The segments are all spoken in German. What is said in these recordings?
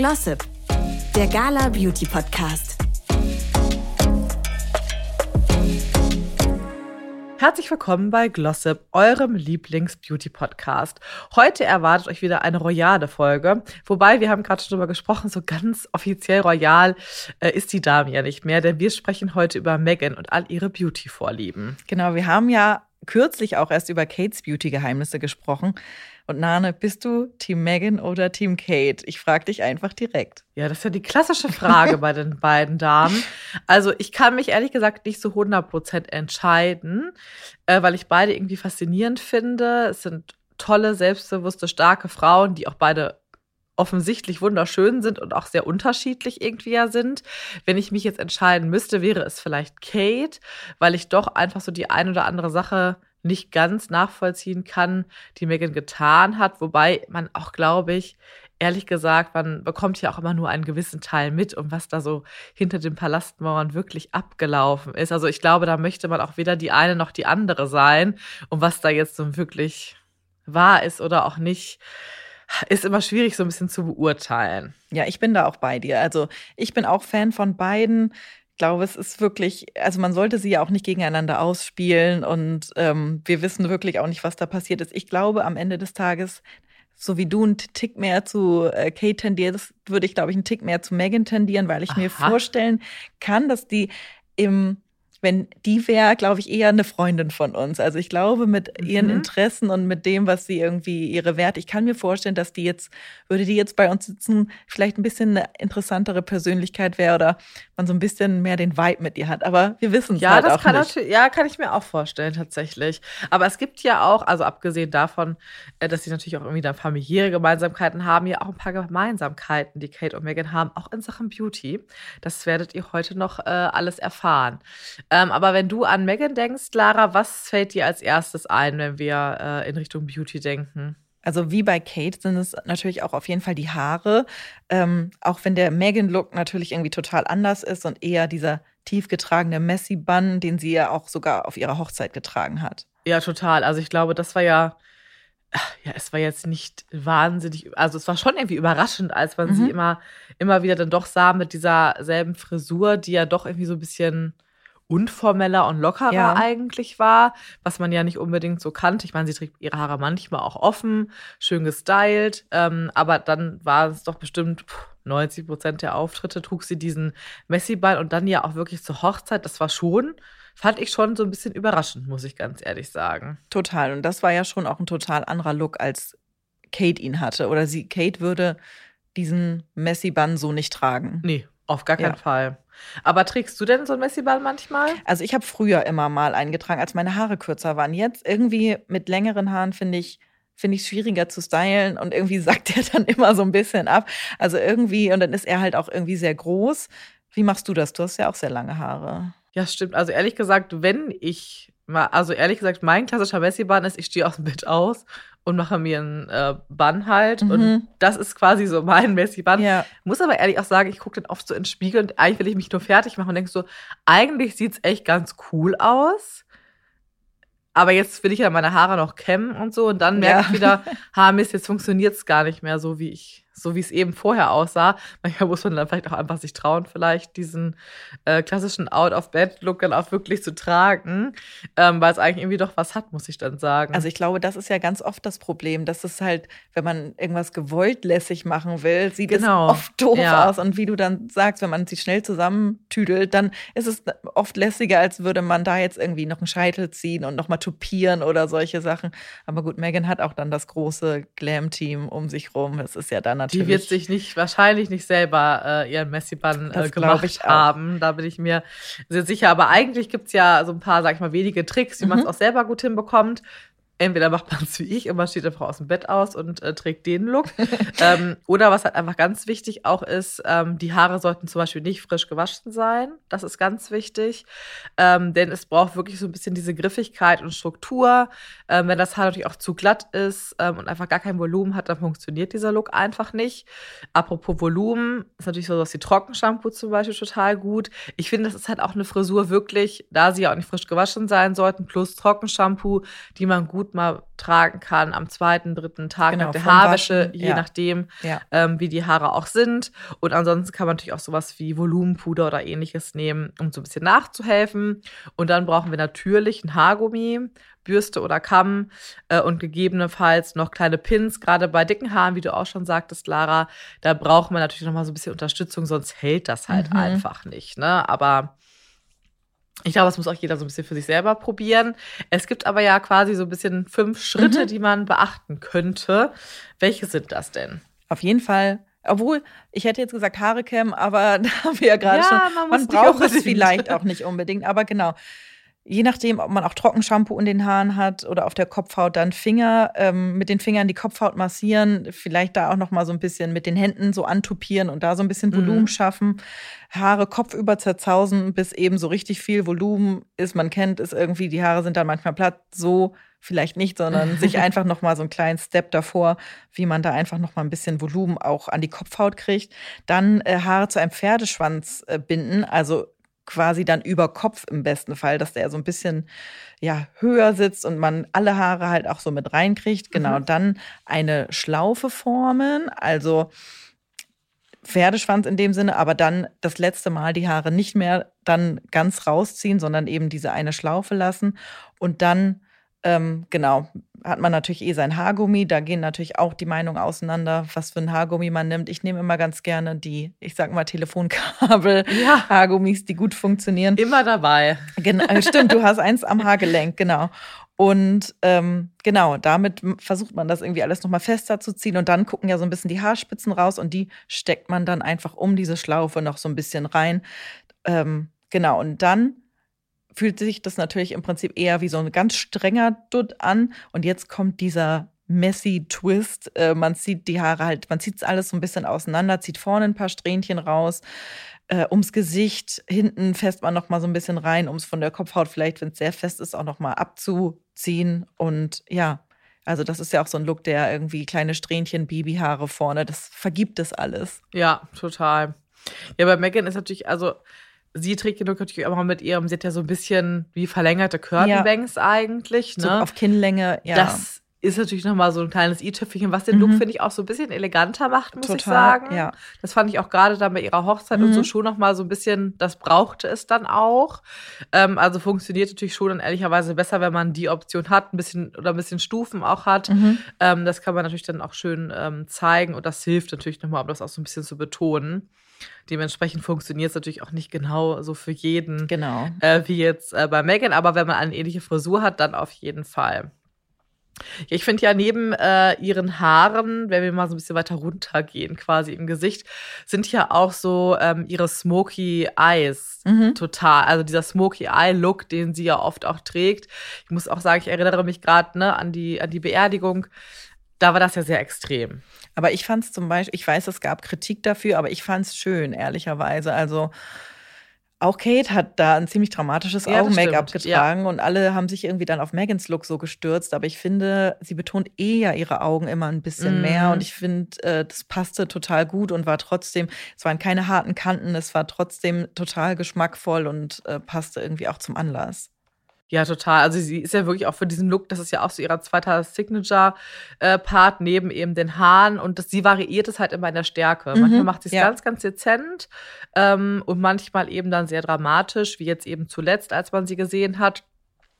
Glossip, der Gala Beauty Podcast. Herzlich willkommen bei Glossip, eurem Lieblings-Beauty-Podcast. Heute erwartet euch wieder eine royale Folge. Wobei, wir haben gerade schon drüber gesprochen, so ganz offiziell royal äh, ist die Dame ja nicht mehr, denn wir sprechen heute über Megan und all ihre Beauty-Vorlieben. Genau, wir haben ja kürzlich auch erst über Kates Beauty-Geheimnisse gesprochen. Und Nane, bist du Team Megan oder Team Kate? Ich frage dich einfach direkt. Ja, das ist ja die klassische Frage bei den beiden Damen. Also ich kann mich ehrlich gesagt nicht so 100% entscheiden, äh, weil ich beide irgendwie faszinierend finde. Es sind tolle, selbstbewusste, starke Frauen, die auch beide offensichtlich wunderschön sind und auch sehr unterschiedlich irgendwie ja sind. Wenn ich mich jetzt entscheiden müsste, wäre es vielleicht Kate, weil ich doch einfach so die ein oder andere Sache nicht ganz nachvollziehen kann, die Megan getan hat. Wobei man auch, glaube ich, ehrlich gesagt, man bekommt ja auch immer nur einen gewissen Teil mit, um was da so hinter den Palastmauern wirklich abgelaufen ist. Also ich glaube, da möchte man auch weder die eine noch die andere sein. Und was da jetzt so wirklich wahr ist oder auch nicht, ist immer schwierig so ein bisschen zu beurteilen. Ja, ich bin da auch bei dir. Also ich bin auch Fan von beiden glaube, es ist wirklich, also man sollte sie ja auch nicht gegeneinander ausspielen und ähm, wir wissen wirklich auch nicht, was da passiert ist. Ich glaube, am Ende des Tages, so wie du einen Tick mehr zu äh, Kate tendierst, würde ich, glaube ich, einen Tick mehr zu Megan tendieren, weil ich Aha. mir vorstellen kann, dass die im wenn die wäre, glaube ich, eher eine Freundin von uns. Also ich glaube, mit ihren mhm. Interessen und mit dem, was sie irgendwie ihre Werte, ich kann mir vorstellen, dass die jetzt, würde die jetzt bei uns sitzen, vielleicht ein bisschen eine interessantere Persönlichkeit wäre oder man so ein bisschen mehr den Vibe mit ihr hat. Aber wir wissen es ja, halt das auch kann nicht. Ja, kann ich mir auch vorstellen, tatsächlich. Aber es gibt ja auch, also abgesehen davon, äh, dass sie natürlich auch irgendwie dann familiäre Gemeinsamkeiten haben, ja auch ein paar Gemeinsamkeiten, die Kate und Megan haben, auch in Sachen Beauty. Das werdet ihr heute noch äh, alles erfahren. Ähm, aber wenn du an Megan denkst, Lara, was fällt dir als erstes ein, wenn wir äh, in Richtung Beauty denken? Also wie bei Kate sind es natürlich auch auf jeden Fall die Haare. Ähm, auch wenn der Megan-Look natürlich irgendwie total anders ist und eher dieser tief getragene Messy-Bun, den sie ja auch sogar auf ihrer Hochzeit getragen hat. Ja, total. Also ich glaube, das war ja, ja, es war jetzt nicht wahnsinnig, also es war schon irgendwie überraschend, als man mhm. sie immer, immer wieder dann doch sah mit dieser selben Frisur, die ja doch irgendwie so ein bisschen unformeller und lockerer ja. eigentlich war, was man ja nicht unbedingt so kannte. Ich meine, sie trägt ihre Haare manchmal auch offen, schön gestylt, ähm, aber dann war es doch bestimmt 90 Prozent der Auftritte trug sie diesen Messi-Ball und dann ja auch wirklich zur Hochzeit. Das war schon, fand ich schon so ein bisschen überraschend, muss ich ganz ehrlich sagen. Total. Und das war ja schon auch ein total anderer Look, als Kate ihn hatte. Oder sie, Kate würde diesen Messi-Bun so nicht tragen. Nee, auf gar keinen ja. Fall. Aber trägst du denn so ein Messiball manchmal? Also ich habe früher immer mal eingetragen, als meine Haare kürzer waren. Jetzt irgendwie mit längeren Haaren finde ich finde ich schwieriger zu stylen und irgendwie sackt er dann immer so ein bisschen ab. Also irgendwie und dann ist er halt auch irgendwie sehr groß. Wie machst du das? Du hast ja auch sehr lange Haare. Ja, stimmt. Also ehrlich gesagt, wenn ich mal, also ehrlich gesagt, mein klassischer Messi-Bahn ist, ich stehe aus dem Bett aus und mache mir einen äh, Bann halt. Mhm. Und das ist quasi so mein Messi-Bann. Ja. Muss aber ehrlich auch sagen, ich gucke dann oft so ins Spiegel und eigentlich will ich mich nur fertig machen und denke so, eigentlich sieht es echt ganz cool aus. Aber jetzt will ich ja meine Haare noch kämmen und so. Und dann merke ja. ich wieder, Haarmist, jetzt funktioniert es gar nicht mehr so, wie ich so wie es eben vorher aussah. Manchmal muss man dann vielleicht auch einfach sich trauen, vielleicht diesen äh, klassischen Out-of-Bed-Look dann auch wirklich zu tragen, ähm, weil es eigentlich irgendwie doch was hat, muss ich dann sagen. Also ich glaube, das ist ja ganz oft das Problem, dass es halt, wenn man irgendwas gewollt lässig machen will, sieht genau. es oft doof ja. aus. Und wie du dann sagst, wenn man sie schnell zusammentüdelt, dann ist es oft lässiger, als würde man da jetzt irgendwie noch einen Scheitel ziehen und nochmal tupieren oder solche Sachen. Aber gut, Megan hat auch dann das große Glam-Team um sich rum. Es ist ja dann natürlich. Die wird sich nicht, wahrscheinlich nicht selber äh, ihren Messi-Bann äh, gemacht haben. Da bin ich mir sehr sicher. Aber eigentlich gibt es ja so ein paar, sag ich mal, wenige Tricks, wie mhm. man es auch selber gut hinbekommt entweder macht man es wie ich und man steht einfach aus dem Bett aus und äh, trägt den Look. ähm, oder was halt einfach ganz wichtig auch ist, ähm, die Haare sollten zum Beispiel nicht frisch gewaschen sein. Das ist ganz wichtig. Ähm, denn es braucht wirklich so ein bisschen diese Griffigkeit und Struktur. Ähm, wenn das Haar natürlich auch zu glatt ist ähm, und einfach gar kein Volumen hat, dann funktioniert dieser Look einfach nicht. Apropos Volumen, ist natürlich so was wie Trockenshampoo zum Beispiel total gut. Ich finde, das ist halt auch eine Frisur wirklich, da sie ja auch nicht frisch gewaschen sein sollten, plus Trockenshampoo, die man gut gut mal tragen kann am zweiten, dritten Tag Genau, nach der Haarwäsche, Waschen, je ja. nachdem, Ja. ähm, wie die Haare auch sind. Und ansonsten kann man natürlich auch sowas wie Volumenpuder oder ähnliches nehmen, um so ein bisschen nachzuhelfen. Und dann brauchen wir natürlich ein Haargummi, Bürste oder Kamm äh, und gegebenenfalls noch kleine Pins. Gerade bei dicken Haaren, wie du auch schon sagtest, Lara, da braucht man natürlich noch mal so ein bisschen Unterstützung, sonst hält das halt Mhm. einfach nicht. Ne? Aber ich glaube, das muss auch jeder so ein bisschen für sich selber probieren. Es gibt aber ja quasi so ein bisschen fünf Schritte, Mhm. die man beachten könnte. Welche sind das denn? Auf jeden Fall. Obwohl, ich hätte jetzt gesagt Haare kämmen, aber da haben wir ja gerade Ja, schon. man Man, braucht es vielleicht auch nicht unbedingt, aber genau. Je nachdem, ob man auch Trockenshampoo in den Haaren hat oder auf der Kopfhaut, dann Finger, ähm, mit den Fingern die Kopfhaut massieren, vielleicht da auch noch mal so ein bisschen mit den Händen so antupieren und da so ein bisschen Volumen Mhm. schaffen. Haare kopfüber zerzausen, bis eben so richtig viel Volumen ist. Man kennt es irgendwie, die Haare sind dann manchmal platt, so vielleicht nicht, sondern sich einfach noch mal so einen kleinen Step davor, wie man da einfach noch mal ein bisschen Volumen auch an die Kopfhaut kriegt. Dann äh, Haare zu einem Pferdeschwanz äh, binden, also quasi dann über Kopf im besten Fall, dass der so ein bisschen ja höher sitzt und man alle Haare halt auch so mit reinkriegt. Genau, Mhm. dann eine Schlaufe formen, also Pferdeschwanz in dem Sinne, aber dann das letzte Mal die Haare nicht mehr dann ganz rausziehen, sondern eben diese eine Schlaufe lassen und dann ähm, genau, hat man natürlich eh sein Haargummi. Da gehen natürlich auch die Meinungen auseinander, was für ein Haargummi man nimmt. Ich nehme immer ganz gerne die, ich sag mal, Telefonkabel, Ja. Haargummis, die gut funktionieren. Immer dabei. Genau, stimmt, du hast eins am Haargelenk, genau. Und ähm, genau, damit versucht man das irgendwie alles nochmal fester zu ziehen. Und dann gucken ja so ein bisschen die Haarspitzen raus und die steckt man dann einfach um diese Schlaufe noch so ein bisschen rein. Ähm, genau, und dann fühlt sich das natürlich im Prinzip eher wie so ein ganz strenger Dutt an. Und jetzt kommt dieser messy Twist. Äh, man zieht die Haare halt, man zieht alles so ein bisschen auseinander, zieht vorne ein paar Strähnchen raus, äh, ums Gesicht, hinten fässt man noch mal so ein bisschen rein, um es von der Kopfhaut vielleicht, wenn es sehr fest ist, auch noch mal abzuziehen. Und ja, also das ist ja auch so ein Look, der irgendwie kleine Strähnchen, Babyhaare vorne, das vergibt das alles. Ja, total. Ja, bei Megan ist natürlich, also sie trägt Look natürlich auch mal mit ihrem, sie hat ja so ein bisschen wie verlängerte Curtainbanks eigentlich, ne? So auf Kinnlänge, ja. Das ist natürlich nochmal so ein kleines i-Tüpfelchen, was den Look, Mhm. finde ich, auch so ein bisschen eleganter macht, muss ich Total, sagen. ja. Das fand ich auch gerade dann bei ihrer Hochzeit und Mhm. so schon nochmal so ein bisschen, das brauchte es dann auch. Ähm, also funktioniert natürlich schon dann ehrlicherweise besser, wenn man die Option hat, ein bisschen oder ein bisschen Stufen auch hat. Mhm. Ähm, das kann man natürlich dann auch schön ähm, zeigen und das hilft natürlich nochmal, um das auch so ein bisschen zu betonen. Dementsprechend funktioniert es natürlich auch nicht genau so für jeden Genau. äh, wie jetzt äh, bei Megan, aber wenn man eine ähnliche Frisur hat, dann auf jeden Fall. Ich finde ja neben äh, ihren Haaren, wenn wir mal so ein bisschen weiter runtergehen, quasi im Gesicht, sind ja auch so ähm, ihre Smoky Eyes Mhm. total. Also dieser Smoky Eye Look, den sie ja oft auch trägt. Ich muss auch sagen, ich erinnere mich gerade ne, an die an die Beerdigung. Da war das ja sehr extrem. Aber ich fand es zum Beispiel, ich weiß, es gab Kritik dafür, aber ich fand es schön, ehrlicherweise. Also auch Kate hat da ein ziemlich dramatisches Ja, Augen-Make-up getragen und alle haben sich irgendwie dann auf Megans Look so gestürzt. Aber ich finde, sie betont eher ihre Augen immer ein bisschen Mhm. mehr und ich finde, äh, das passte total gut und war trotzdem, es waren keine harten Kanten, es war trotzdem total geschmackvoll und äh, passte irgendwie auch zum Anlass. Ja, total. Also sie ist ja wirklich auch für diesen Look, das ist ja auch so ihrer zweiter Signature-Part neben eben den Haaren und das, sie variiert es halt immer in der Stärke. Mhm, Manchmal macht sie es ja. ganz, ganz dezent ähm, und manchmal eben dann sehr dramatisch, wie jetzt eben zuletzt, als man sie gesehen hat.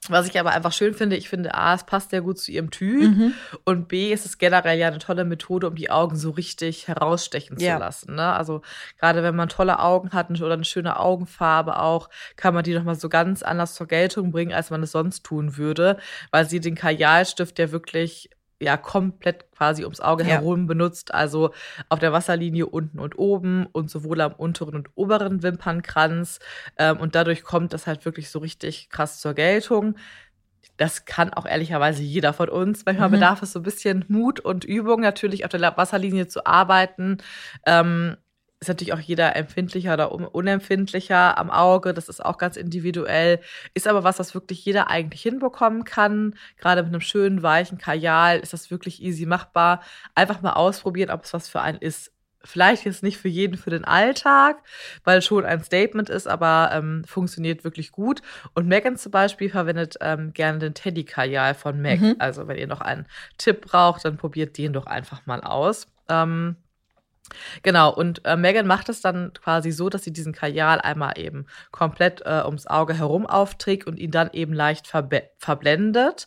Was ich aber einfach schön finde, ich finde, A, es passt sehr gut zu ihrem Typ Mhm. und B, ist es generell ja eine tolle Methode, um die Augen so richtig herausstechen Ja. zu lassen. Ne? Also gerade wenn man tolle Augen hat oder eine schöne Augenfarbe auch, kann man die nochmal so ganz anders zur Geltung bringen, als man es sonst tun würde, weil sie den Kajalstift ja wirklich ja komplett quasi ums Auge Ja. herum benutzt, also auf der Wasserlinie unten und oben und sowohl am unteren und oberen Wimpernkranz ähm, und dadurch kommt das halt wirklich so richtig krass zur Geltung. Das kann auch ehrlicherweise jeder von uns. Manchmal Mhm. bedarf es so ein bisschen Mut und Übung, natürlich auf der Wasserlinie zu arbeiten. Ähm, ist natürlich auch jeder empfindlicher oder un- unempfindlicher am Auge. Das ist auch ganz individuell. Ist aber was, was wirklich jeder eigentlich hinbekommen kann. Gerade mit einem schönen, weichen Kajal ist das wirklich easy machbar. Einfach mal ausprobieren, ob es was für einen ist. vielleicht jetzt nicht für jeden für den Alltag, weil schon ein Statement ist, aber ähm, funktioniert wirklich gut. Und Megan zum Beispiel verwendet ähm, gerne den Teddy Kajal von MAC. Mhm. Also wenn ihr noch einen Tipp braucht, dann probiert den doch einfach mal aus. Ähm, Genau, und äh, Megan macht es dann quasi so, dass sie diesen Kajal einmal eben komplett äh, ums Auge herum aufträgt und ihn dann eben leicht verblendet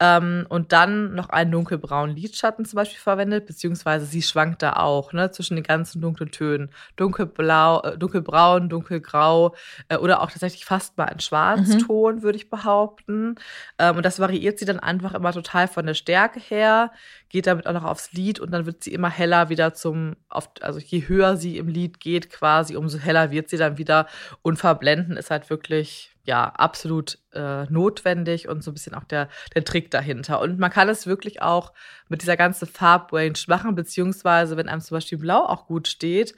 ähm, und dann noch einen dunkelbraunen Lidschatten zum Beispiel verwendet, beziehungsweise sie schwankt da auch ne, zwischen den ganzen dunklen Tönen. Dunkelblau, äh, dunkelbraun, dunkelgrau äh, oder auch tatsächlich fast mal ein Schwarzton, mhm. würde ich behaupten. Ähm, und das variiert sie dann einfach immer total von der Stärke her, geht damit auch noch aufs Lied und dann wird sie immer heller wieder zum, auf, also je höher sie im Lied geht quasi, umso heller wird sie dann wieder und verblenden ist halt wirklich ja, absolut äh, notwendig und so ein bisschen auch der, der Trick dahinter. Und man kann es wirklich auch mit dieser ganzen Farbrange machen, beziehungsweise wenn einem zum Beispiel Blau auch gut steht,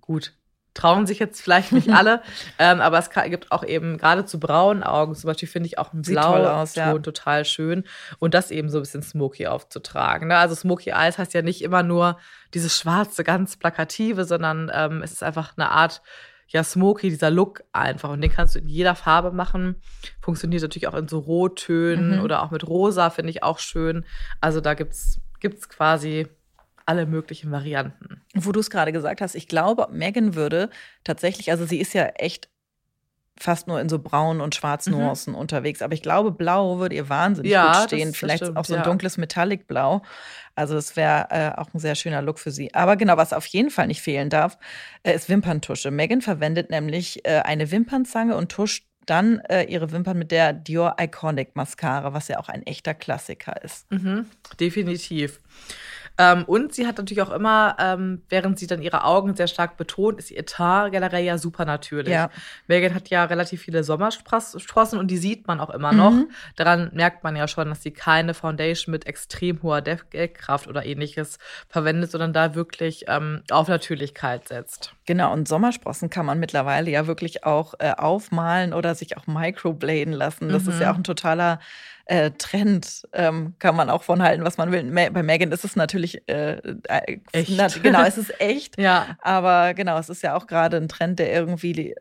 gut, trauen sich jetzt vielleicht nicht alle, ähm, aber es gibt auch eben gerade zu braunen Augen zum Beispiel finde ich auch ein Blauton ja. total schön und das eben so ein bisschen smoky aufzutragen. Ne? Also smoky Eyes heißt ja nicht immer nur dieses schwarze, ganz plakative, sondern ähm, es ist einfach eine Art ja, smoky, dieser Look einfach. Und den kannst du in jeder Farbe machen. Funktioniert natürlich auch in so Rottönen mhm. oder auch mit Rosa, finde ich auch schön. Also da gibt's, gibt's quasi alle möglichen Varianten. Wo du es gerade gesagt hast, ich glaube, Megan würde tatsächlich, also sie ist ja echt fast nur in so braun und schwarzen mhm. Nuancen mhm. unterwegs. Aber ich glaube, blau würde ihr wahnsinnig ja, gut stehen. Das, Vielleicht das auch so ein ja. dunkles Metallic-Blau. Also es wäre äh, auch ein sehr schöner Look für sie. Aber genau, was auf jeden Fall nicht fehlen darf, äh, ist Wimperntusche. Megan verwendet nämlich äh, eine Wimpernzange und tuscht dann äh, ihre Wimpern mit der Dior Iconic Mascara, was ja auch ein echter Klassiker ist. Mhm, definitiv. Ähm, und sie hat natürlich auch immer, ähm, während sie dann ihre Augen sehr stark betont, ist ihr Etat generell ja super natürlich. Ja. Megan hat ja relativ viele Sommersprossen und die sieht man auch immer noch. Mhm. Daran merkt man ja schon, dass sie keine Foundation mit extrem hoher Deckkraft oder ähnliches verwendet, sondern da wirklich ähm, auf Natürlichkeit setzt. Genau, und Sommersprossen kann man mittlerweile ja wirklich auch äh, aufmalen oder sich auch microbladen lassen. Das mhm. ist ja mhm. auch ein totaler äh, Trend ähm, kann man auch von halten, was man will. Bei Megan ist es natürlich äh, äh, echt. Na, genau, es ist echt. ja. Aber genau, es ist ja auch gerade ein Trend, der irgendwie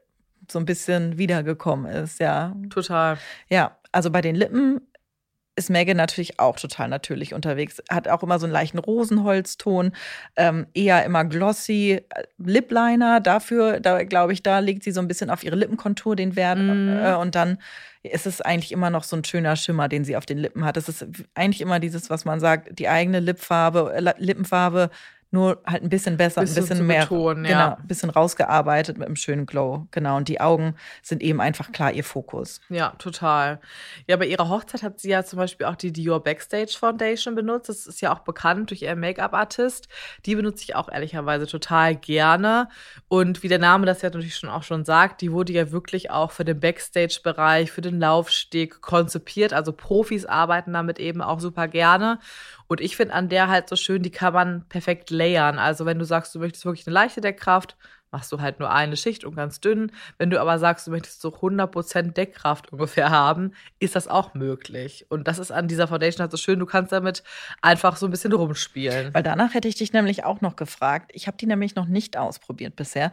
so ein bisschen wiedergekommen ist, ja. Total. Ja, also bei den Lippen ist Megan natürlich auch total natürlich unterwegs. Hat auch immer so einen leichten Rosenholzton, ähm, eher immer glossy. Äh, Lipliner, dafür, da glaube ich, da legt sie so ein bisschen auf ihre Lippenkontur den Wert. Mm. Äh, und dann ist es eigentlich immer noch so ein schöner Schimmer, den sie auf den Lippen hat. Es ist eigentlich immer dieses, was man sagt, die eigene Lippfarbe, äh, Lippenfarbe nur halt ein bisschen besser, bisschen ein bisschen mehr, betonen, genau, ja. ein bisschen rausgearbeitet mit einem schönen Glow, genau. Und die Augen sind eben einfach klar ihr Fokus. Ja, total. Ja, bei ihrer Hochzeit hat sie ja zum Beispiel auch die Dior Backstage Foundation benutzt. Das ist ja auch bekannt durch ihren Make-up-Artist. Die benutze ich auch ehrlicherweise total gerne. Und wie der Name das ja natürlich schon auch schon sagt, die wurde ja wirklich auch für den Backstage-Bereich, für den Laufsteg konzipiert. Also Profis arbeiten damit eben auch super gerne. Und ich finde an der halt so schön, die kann man perfekt layern. Also wenn du sagst, du möchtest wirklich eine leichte Deckkraft, machst du halt nur eine Schicht und ganz dünn. Wenn du aber sagst, du möchtest so 100% Deckkraft ungefähr haben, ist das auch möglich. Und das ist an dieser Foundation halt so schön, du kannst damit einfach so ein bisschen rumspielen. Weil danach hätte ich dich nämlich auch noch gefragt. Ich habe die nämlich noch nicht ausprobiert bisher.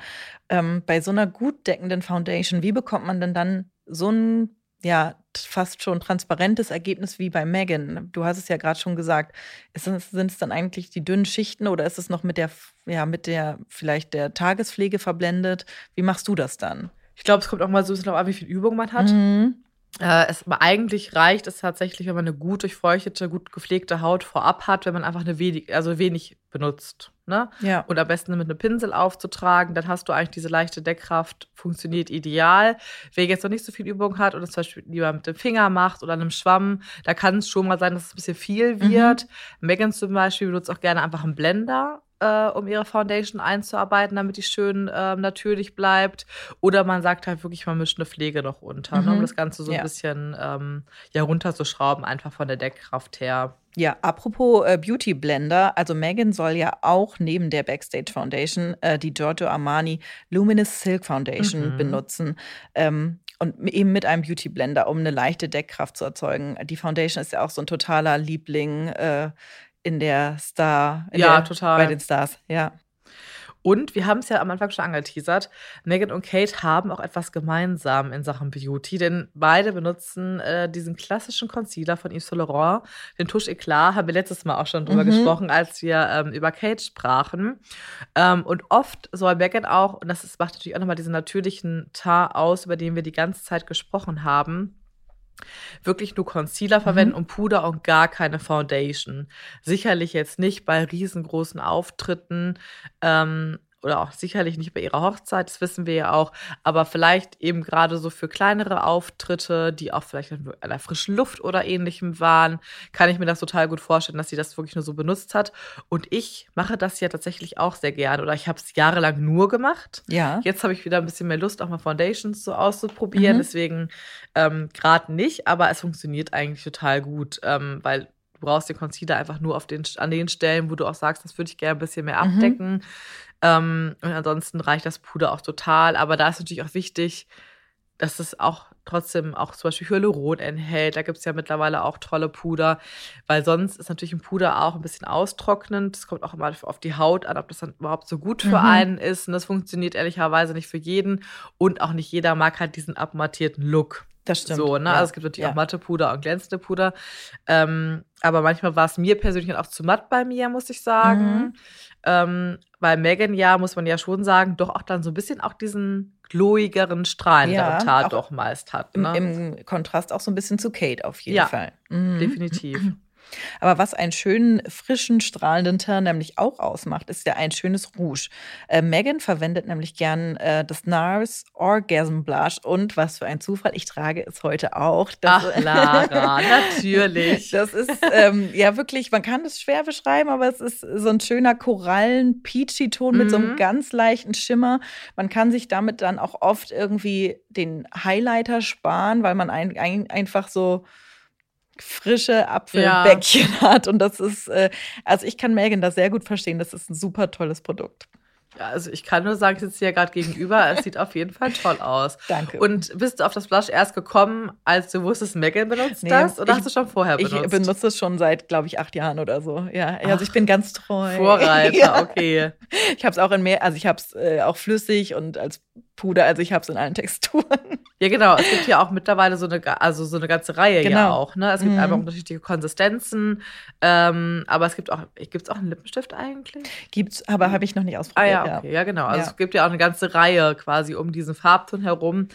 Ähm, bei so einer gut deckenden Foundation, wie bekommt man denn dann so ein ja, fast schon transparentes Ergebnis wie bei Megan. Du hast es ja gerade schon gesagt. sind es dann eigentlich die dünnen Schichten oder ist es noch mit der, ja, mit der vielleicht der Tagespflege verblendet? Wie machst du das dann? Ich glaube, es kommt auch mal so ein bisschen darauf an, wie viel Übung man hat. Mhm. Äh, es, aber eigentlich reicht es tatsächlich, wenn man eine gut durchfeuchtete, gut gepflegte Haut vorab hat, wenn man einfach eine wenig, also wenig benutzt. Ne? Ja. Und am besten mit einem Pinsel aufzutragen, dann hast du eigentlich diese leichte Deckkraft, funktioniert ideal. Wer jetzt noch nicht so viel Übung hat oder zum Beispiel lieber mit dem Finger macht oder einem Schwamm, da kann es schon mal sein, dass es ein bisschen viel wird. Mhm. Megan zum Beispiel benutzt auch gerne einfach einen Blender äh, um ihre Foundation einzuarbeiten, damit die schön äh, natürlich bleibt. Oder man sagt halt wirklich, man mischt eine Pflege noch unter, mhm. ne, um mhm. das Ganze so ja. ein bisschen ähm, ja, runterzuschrauben, einfach von der Deckkraft her. Ja, apropos äh, Beauty Blender, also Megan soll ja auch neben der Backstage Foundation äh, die Giorgio Armani Luminous Silk Foundation mhm. benutzen. Ähm, und eben mit einem Beauty Blender, um eine leichte Deckkraft zu erzeugen. Die Foundation ist ja auch so ein totaler Liebling äh, in der Star, in ja, der, total. bei den Stars, ja. Und wir haben es ja am Anfang schon angeteasert. Megan und Kate haben auch etwas gemeinsam in Sachen Beauty, denn beide benutzen äh, diesen klassischen Concealer von Yves Saint Laurent, den Touche Eclat, haben wir letztes Mal auch schon drüber mhm. gesprochen, als wir ähm, über Kate sprachen. Ähm, und oft soll Megan auch, und das macht natürlich auch nochmal diesen natürlichen Tar aus, über den wir die ganze Zeit gesprochen haben, wirklich nur Concealer verwenden mhm. und Puder und gar keine Foundation. Sicherlich jetzt nicht bei riesengroßen Auftritten, ähm, oder auch sicherlich nicht bei ihrer Hochzeit, das wissen wir ja auch, aber vielleicht eben gerade so für kleinere Auftritte, die auch vielleicht an der frischen Luft oder ähnlichem waren, kann ich mir das total gut vorstellen, dass sie das wirklich nur so benutzt hat. Und ich mache das ja tatsächlich auch sehr gerne oder ich habe es jahrelang nur gemacht. Ja. Jetzt habe ich wieder ein bisschen mehr Lust, auch mal Foundations so auszuprobieren, mhm. deswegen ähm, gerade nicht, aber es funktioniert eigentlich total gut, ähm, weil Du brauchst den Concealer einfach nur auf den, an den Stellen, wo du auch sagst, das würde ich gerne ein bisschen mehr mhm. abdecken. Mhm. Ähm, und ansonsten reicht das Puder auch total. Aber da ist natürlich auch wichtig, dass es auch trotzdem auch zum Beispiel Hyaluron enthält. Da gibt es ja mittlerweile auch tolle Puder, weil sonst ist natürlich ein Puder auch ein bisschen austrocknend. Das kommt auch immer auf die Haut an, ob das dann überhaupt so gut für mhm. einen ist. Und das funktioniert ehrlicherweise nicht für jeden. Und auch nicht jeder mag halt diesen abmattierten Look. Das stimmt. So, ne? Ja. Also es gibt natürlich ja. auch matte Puder und glänzende Puder. Ähm, aber manchmal war es mir persönlich auch zu matt bei mir, muss ich sagen. Mhm. Ähm, weil Megan ja, muss man ja schon sagen, doch auch dann so ein bisschen auch diesen glowigeren, strahlenderen ja, Tat doch meist hat. Ne? Im, Im, Kontrast auch so ein bisschen zu Kate auf jeden ja, Fall. Mhm. Definitiv. Aber was einen schönen, frischen, strahlenden Teint nämlich auch ausmacht, ist ja ein schönes Rouge. Äh, Megan verwendet nämlich gern äh, das NARS Orgasm Blush und was für ein Zufall, ich trage es heute auch. Das, Ach, Lara, natürlich. Das ist ähm, ja wirklich, man kann es schwer beschreiben, aber es ist so ein schöner Korallen-Peachy-Ton mhm. mit so einem mhm. ganz leichten Schimmer. Man kann sich damit dann auch oft irgendwie den Highlighter sparen, weil man ein, ein, einfach so frische Apfelbäckchen ja. hat. Und das ist, äh, also ich kann Megan da sehr gut verstehen. Das ist ein super tolles Produkt. Ja, also ich kann nur sagen, ich sitze hier gerade gegenüber. Es sieht auf jeden Fall toll aus. Danke. Und bist du auf das Blush erst gekommen, als du wusstest, Megan benutzt nee, das? Oder ich, hast du schon vorher benutzt? Ich benutze es schon seit, glaube ich, acht Jahren oder so. Ja, also ich bin ganz treu. Vorreiter, ja. okay. Ich habe es auch in mehr, also ich habe es äh, auch flüssig und als Puder, also ich habe es in allen Texturen. Ja, genau. Es gibt ja auch mittlerweile so eine, also so eine ganze Reihe genau. ja auch. Ne? Es gibt mhm. einfach unterschiedliche Konsistenzen, ähm, aber es gibt auch, gibt es auch einen Lippenstift eigentlich? Gibt's, aber habe ich noch nicht ausprobiert. Ah ja, okay, ja, ja genau. Also ja. es gibt ja auch eine ganze Reihe quasi um diesen Farbton herum.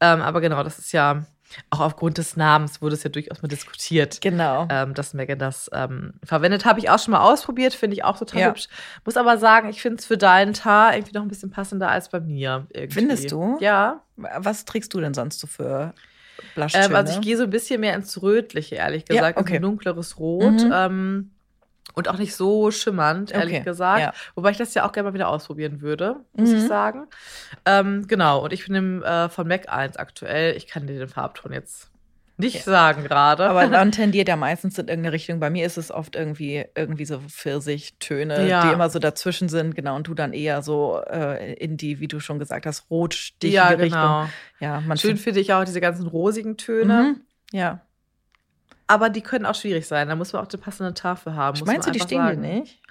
Ähm, aber genau, das ist ja auch aufgrund des Namens wurde es ja durchaus mal diskutiert. Genau. Ähm, dass Megan das ähm, verwendet. Habe ich auch schon mal ausprobiert, finde ich auch total ja. hübsch. Muss aber sagen, ich finde es für deinen Tar irgendwie noch ein bisschen passender als bei mir. Irgendwie. Findest du? Ja. Was trägst du denn sonst so für Blushtöne? Ähm, also ich gehe so ein bisschen mehr ins Rötliche, ehrlich gesagt. Ja, okay. Ein dunkleres Rot. Mhm. Und auch nicht so schimmernd, ehrlich okay, gesagt. Ja. Wobei ich das ja auch gerne mal wieder ausprobieren würde, muss mhm. ich sagen. Ähm, genau, und ich bin äh, von MAC 1 aktuell. Ich kann dir den Farbton jetzt nicht ja. sagen gerade. Aber dann tendiert er meistens in irgendeine Richtung. Bei mir ist es oft irgendwie, irgendwie so Pfirsichtöne, ja. die immer so dazwischen sind, genau, und du dann eher so äh, in die, wie du schon gesagt hast, rotstichige ja, genau. Richtung. Ja, man Schön finde ich auch diese ganzen rosigen Töne. Mhm. Ja. Aber die können auch schwierig sein. Da muss man auch die passende Tafel haben. Meinst du, die stehen sagen. nicht?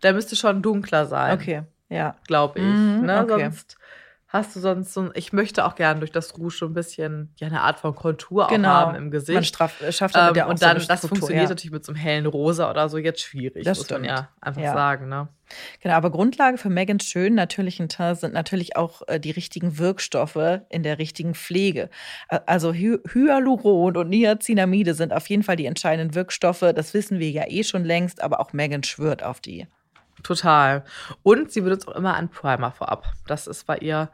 Da müsste schon dunkler sein. Okay, ja. Glaube ich. Mhm, ne? okay. Sonst hast du sonst so ein, ich möchte auch gerne durch das Rouge so ein bisschen ja eine Art von Kontur genau. auch haben im Gesicht. Man straff, schafft damit ähm, ja auch und dann so das funktioniert ja. natürlich mit so einem hellen Rosa oder so jetzt schwierig, das muss stimmt. man ja einfach ja. sagen, ne? Genau, aber Grundlage für Megans schönen natürlichen Teint sind natürlich auch äh, die richtigen Wirkstoffe in der richtigen Pflege. Also Hy Hyaluron und Niacinamide sind auf jeden Fall die entscheidenden Wirkstoffe. Das wissen wir ja eh schon längst, aber auch Megan schwört auf die. Total. Und sie benutzt auch immer einen Primer vorab. Das ist bei ihr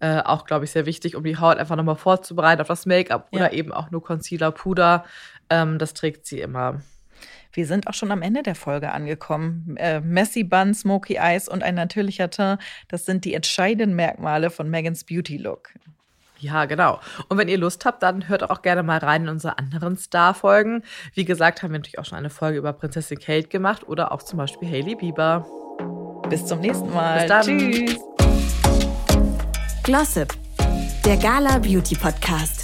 äh, auch, glaube ich, sehr wichtig, um die Haut einfach nochmal vorzubereiten auf das Make-up ja. oder eben auch nur Concealer, Puder. Ähm, das trägt sie immer. Wir sind auch schon am Ende der Folge angekommen. Äh, Messy Bun, Smoky Eyes und ein natürlicher Teint, das sind die entscheidenden Merkmale von Megans Beauty Look. Ja, genau. Und wenn ihr Lust habt, dann hört auch gerne mal rein in unsere anderen Star-Folgen. Wie gesagt, haben wir natürlich auch schon eine Folge über Prinzessin Kate gemacht oder auch zum Beispiel Hailey Bieber. Bis zum nächsten Mal. Bis dann. Tschüss. Glossip, der Gala Beauty Podcast.